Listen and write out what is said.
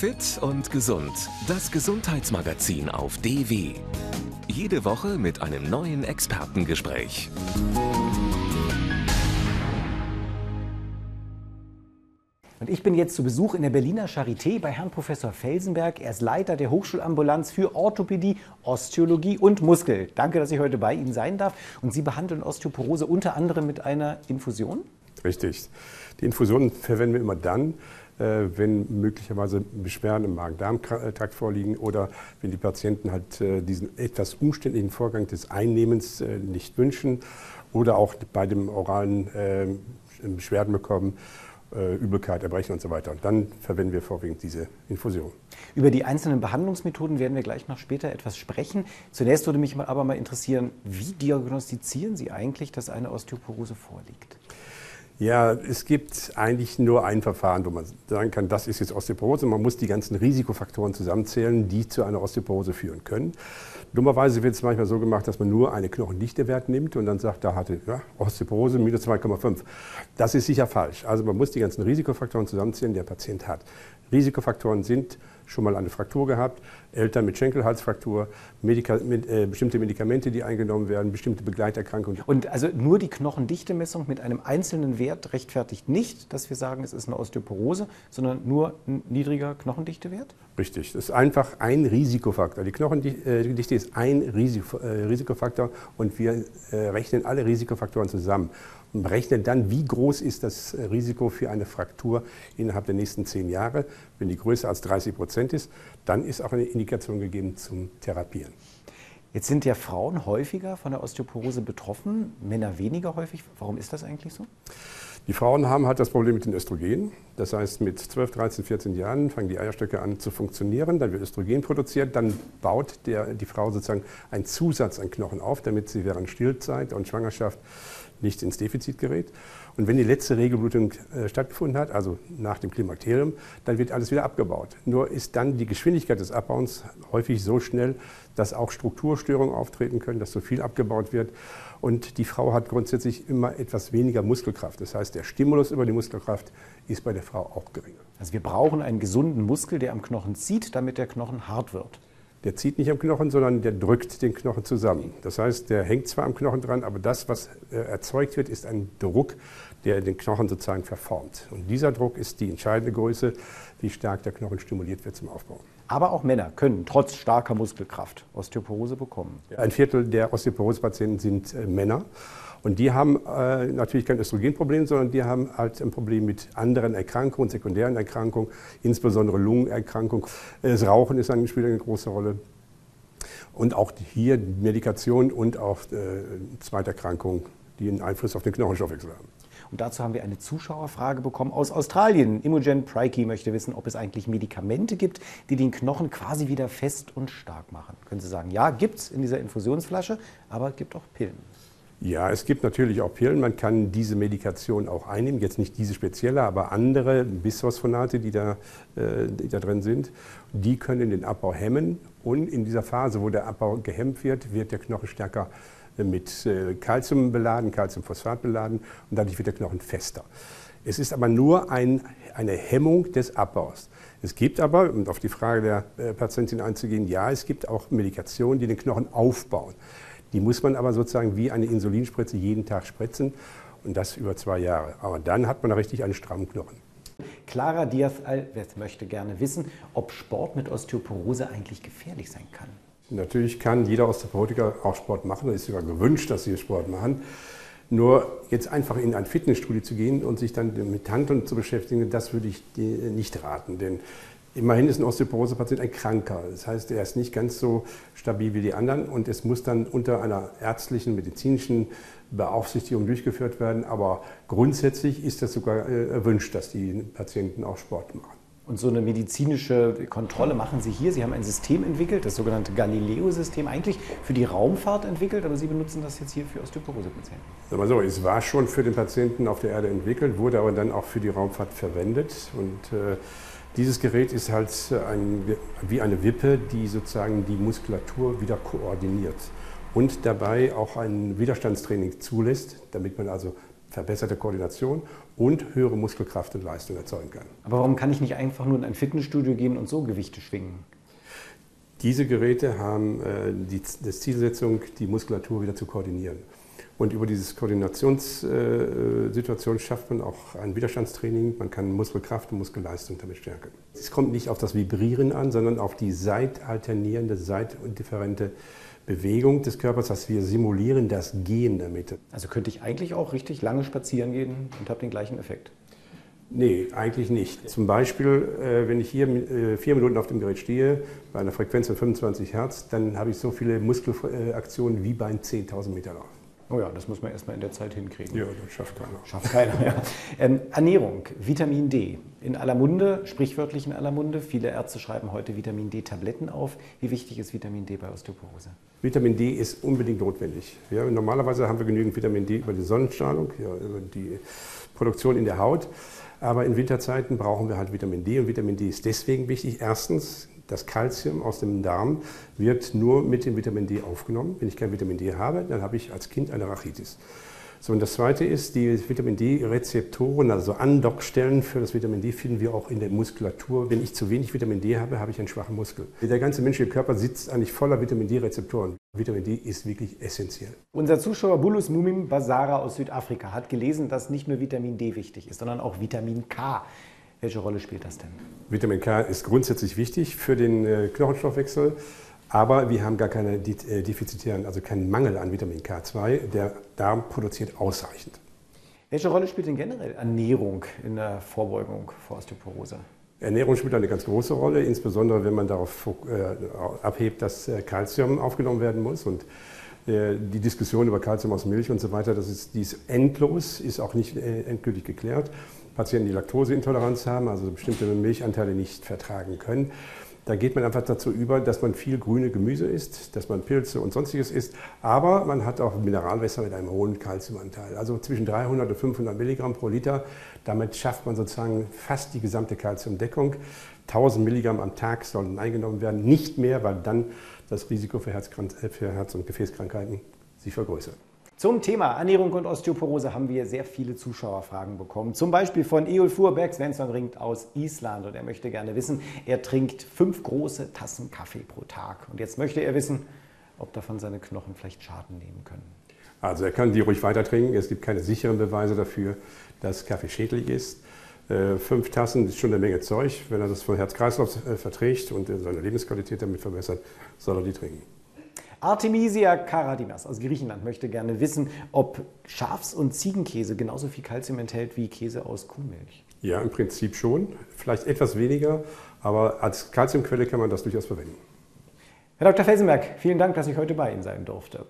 Fit und gesund. Das Gesundheitsmagazin auf DW. Jede Woche mit einem neuen Expertengespräch. Und ich bin jetzt zu Besuch in der Berliner Charité bei Herrn Professor Felsenberg. Er ist Leiter der Hochschulambulanz für Orthopädie, Osteologie und Muskel. Danke, dass ich heute bei Ihnen sein darf. Und Sie behandeln Osteoporose unter anderem mit einer Infusion? Richtig. Die Infusion verwenden wir immer dann, wenn möglicherweise Beschwerden im Magen-Darm-Trakt vorliegen oder wenn die Patienten halt äh, diesen etwas umständlichen Vorgang des Einnehmens äh, nicht wünschen oder auch bei dem oralen Beschwerden bekommen äh, Übelkeit, Erbrechen und so weiter. Und dann verwenden wir vorwiegend diese Infusion. Über die einzelnen Behandlungsmethoden werden wir gleich noch später etwas sprechen. Zunächst würde mich aber mal interessieren, wie diagnostizieren Sie eigentlich, dass eine Osteoporose vorliegt? Ja, es gibt eigentlich nur ein Verfahren, wo man sagen kann, das ist jetzt Osteoporose. Man muss die ganzen Risikofaktoren zusammenzählen, die zu einer Osteoporose führen können. Dummerweise wird es manchmal so gemacht, dass man nur eine Knochendichtewert nimmt und dann sagt, da hatte ja, Osteoporose minus 2,5. Das ist sicher falsch. Also man muss die ganzen Risikofaktoren zusammenzählen, die der Patient hat. Risikofaktoren sind schon mal eine Fraktur gehabt, Eltern mit Schenkelhalsfraktur, Medika mit, äh, bestimmte Medikamente, die eingenommen werden, bestimmte Begleiterkrankungen. Und also nur die Knochendichtemessung mit einem einzelnen Wert rechtfertigt nicht, dass wir sagen, es ist eine Osteoporose, sondern nur ein niedriger Knochendichtewert? Richtig, das ist einfach ein Risikofaktor. Die Knochendichte ist ein äh, Risikofaktor und wir äh, rechnen alle Risikofaktoren zusammen und berechnet dann, wie groß ist das Risiko für eine Fraktur innerhalb der nächsten zehn Jahre. Wenn die größer als 30 Prozent ist, dann ist auch eine Indikation gegeben zum Therapieren. Jetzt sind ja Frauen häufiger von der Osteoporose betroffen, Männer weniger häufig. Warum ist das eigentlich so? Die Frauen haben halt das Problem mit den Östrogenen. Das heißt, mit 12, 13, 14 Jahren fangen die Eierstöcke an zu funktionieren, dann wird Östrogen produziert, dann baut der, die Frau sozusagen einen Zusatz an Knochen auf, damit sie während Stillzeit und Schwangerschaft nicht ins Defizit gerät. Und wenn die letzte Regelblutung äh, stattgefunden hat, also nach dem Klimakterium, dann wird alles wieder abgebaut. Nur ist dann die Geschwindigkeit des Abbauens häufig so schnell, dass auch Strukturstörungen auftreten können, dass so viel abgebaut wird. Und die Frau hat grundsätzlich immer etwas weniger Muskelkraft. Das heißt, der Stimulus über die Muskelkraft ist bei der Frau auch geringer. Also wir brauchen einen gesunden Muskel, der am Knochen zieht, damit der Knochen hart wird der zieht nicht am Knochen, sondern der drückt den Knochen zusammen. Das heißt, der hängt zwar am Knochen dran, aber das, was äh, erzeugt wird, ist ein Druck, der den Knochen sozusagen verformt. Und dieser Druck ist die entscheidende Größe, wie stark der Knochen stimuliert wird zum Aufbau. Aber auch Männer können trotz starker Muskelkraft Osteoporose bekommen. Ein Viertel der Osteoporose-Patienten sind äh, Männer. Und die haben äh, natürlich kein Östrogenproblem, sondern die haben halt ein Problem mit anderen Erkrankungen, sekundären Erkrankungen, insbesondere Lungenerkrankungen. Das Rauchen ist eine, spielt eine große Rolle. Und auch hier Medikation und auch äh, Zweiterkrankungen, die einen Einfluss auf den Knochenstoffwechsel haben. Und dazu haben wir eine Zuschauerfrage bekommen aus Australien. Imogen Prikey möchte wissen, ob es eigentlich Medikamente gibt, die den Knochen quasi wieder fest und stark machen. Können Sie sagen, ja, gibt es in dieser Infusionsflasche, aber es gibt auch Pillen. Ja, es gibt natürlich auch Pillen. Man kann diese Medikation auch einnehmen. Jetzt nicht diese spezielle, aber andere Bisphosphonate, die da, äh, die da drin sind. Die können den Abbau hemmen. Und in dieser Phase, wo der Abbau gehemmt wird, wird der Knochen stärker äh, mit äh, Calcium beladen, Calciumphosphat beladen. Und dadurch wird der Knochen fester. Es ist aber nur ein, eine Hemmung des Abbaus. Es gibt aber, um auf die Frage der äh, Patientin einzugehen, ja, es gibt auch Medikationen, die den Knochen aufbauen. Die muss man aber sozusagen wie eine Insulinspritze jeden Tag spritzen und das über zwei Jahre. Aber dann hat man richtig einen strammen Knochen. Clara Diaz-Alves möchte gerne wissen, ob Sport mit Osteoporose eigentlich gefährlich sein kann. Natürlich kann jeder Osteoporotiker auch Sport machen. Es ist sogar gewünscht, dass sie Sport machen. Nur jetzt einfach in ein Fitnessstudio zu gehen und sich dann mit Handeln zu beschäftigen, das würde ich nicht raten. Denn Immerhin ist ein Osteoporose-Patient ein Kranker. Das heißt, er ist nicht ganz so stabil wie die anderen und es muss dann unter einer ärztlichen, medizinischen Beaufsichtigung durchgeführt werden. Aber grundsätzlich ist das sogar äh, erwünscht, dass die Patienten auch Sport machen. Und so eine medizinische Kontrolle machen Sie hier. Sie haben ein System entwickelt, das sogenannte Galileo-System, eigentlich für die Raumfahrt entwickelt, aber Sie benutzen das jetzt hier für Osteoporose-Patienten. Sagen wir so, es war schon für den Patienten auf der Erde entwickelt, wurde aber dann auch für die Raumfahrt verwendet. Und äh, dieses Gerät ist halt ein, wie eine Wippe, die sozusagen die Muskulatur wieder koordiniert und dabei auch ein Widerstandstraining zulässt, damit man also verbesserte Koordination und höhere Muskelkraft und Leistung erzeugen kann. Aber warum kann ich nicht einfach nur in ein Fitnessstudio gehen und so Gewichte schwingen? Diese Geräte haben äh, die, die Zielsetzung, die Muskulatur wieder zu koordinieren. Und über diese Koordinationssituation äh, schafft man auch ein Widerstandstraining. Man kann Muskelkraft und Muskelleistung damit stärken. Es kommt nicht auf das Vibrieren an, sondern auf die seitalternierende, seitindifferente Bewegung des Körpers. Das heißt, wir simulieren das Gehen damit. Also könnte ich eigentlich auch richtig lange spazieren gehen und habe den gleichen Effekt? Nee, eigentlich nicht. Zum Beispiel, äh, wenn ich hier äh, vier Minuten auf dem Gerät stehe, bei einer Frequenz von 25 Hertz, dann habe ich so viele Muskelaktionen wie bei einem 10.000 Meter Lauf. Oh ja, das muss man erstmal in der Zeit hinkriegen. Ja, das schafft keiner. Schafft keiner, ja. Ähm, Ernährung, Vitamin D. In aller Munde, sprichwörtlich in aller Munde. Viele Ärzte schreiben heute Vitamin D-Tabletten auf. Wie wichtig ist Vitamin D bei Osteoporose? Vitamin D ist unbedingt notwendig. Ja, normalerweise haben wir genügend Vitamin D über die Sonnenstrahlung, ja, über die Produktion in der Haut. Aber in Winterzeiten brauchen wir halt Vitamin D und Vitamin D ist deswegen wichtig. Erstens das Kalzium aus dem Darm wird nur mit dem Vitamin D aufgenommen. Wenn ich kein Vitamin D habe, dann habe ich als Kind eine Rachitis. So, und das zweite ist, die Vitamin D-Rezeptoren, also Andockstellen für das Vitamin D, finden wir auch in der Muskulatur. Wenn ich zu wenig Vitamin D habe, habe ich einen schwachen Muskel. Der ganze menschliche Körper sitzt eigentlich voller Vitamin D-Rezeptoren. Vitamin D ist wirklich essentiell. Unser Zuschauer Bulus Mumim Basara aus Südafrika hat gelesen, dass nicht nur Vitamin D wichtig ist, sondern auch Vitamin K. Welche Rolle spielt das denn? Vitamin K ist grundsätzlich wichtig für den äh, Knochenstoffwechsel, aber wir haben gar keine äh, defizitären, also keinen Mangel an Vitamin K2. Der Darm produziert ausreichend. Welche Rolle spielt denn generell Ernährung in der Vorbeugung vor Osteoporose? Ernährung spielt eine ganz große Rolle, insbesondere wenn man darauf äh, abhebt, dass Kalzium aufgenommen werden muss. Und die Diskussion über Kalzium aus Milch und so weiter, das ist, die ist endlos, ist auch nicht endgültig geklärt. Patienten, die Laktoseintoleranz haben, also bestimmte Milchanteile nicht vertragen können. Da geht man einfach dazu über, dass man viel grüne Gemüse isst, dass man Pilze und sonstiges isst, aber man hat auch Mineralwässer mit einem hohen Kalziumanteil, also zwischen 300 und 500 Milligramm pro Liter. Damit schafft man sozusagen fast die gesamte Kalziumdeckung. 1000 Milligramm am Tag sollen eingenommen werden, nicht mehr, weil dann das Risiko für für Herz und Gefäßkrankheiten sich vergrößert. Zum Thema Ernährung und Osteoporose haben wir sehr viele Zuschauerfragen bekommen. Zum Beispiel von Eul Fuhrberg, Svensson ringt aus Island und er möchte gerne wissen, er trinkt fünf große Tassen Kaffee pro Tag. Und jetzt möchte er wissen, ob davon seine Knochen vielleicht Schaden nehmen können. Also er kann die ruhig weiter trinken. Es gibt keine sicheren Beweise dafür, dass Kaffee schädlich ist. Äh, fünf Tassen ist schon eine Menge Zeug. Wenn er das von Herz-Kreislauf äh, verträgt und seine Lebensqualität damit verbessert, soll er die trinken. Artemisia Karadinas aus Griechenland möchte gerne wissen, ob Schafs- und Ziegenkäse genauso viel Kalzium enthält wie Käse aus Kuhmilch. Ja, im Prinzip schon. Vielleicht etwas weniger, aber als Kalziumquelle kann man das durchaus verwenden. Herr Dr. Felsenberg, vielen Dank, dass ich heute bei Ihnen sein durfte.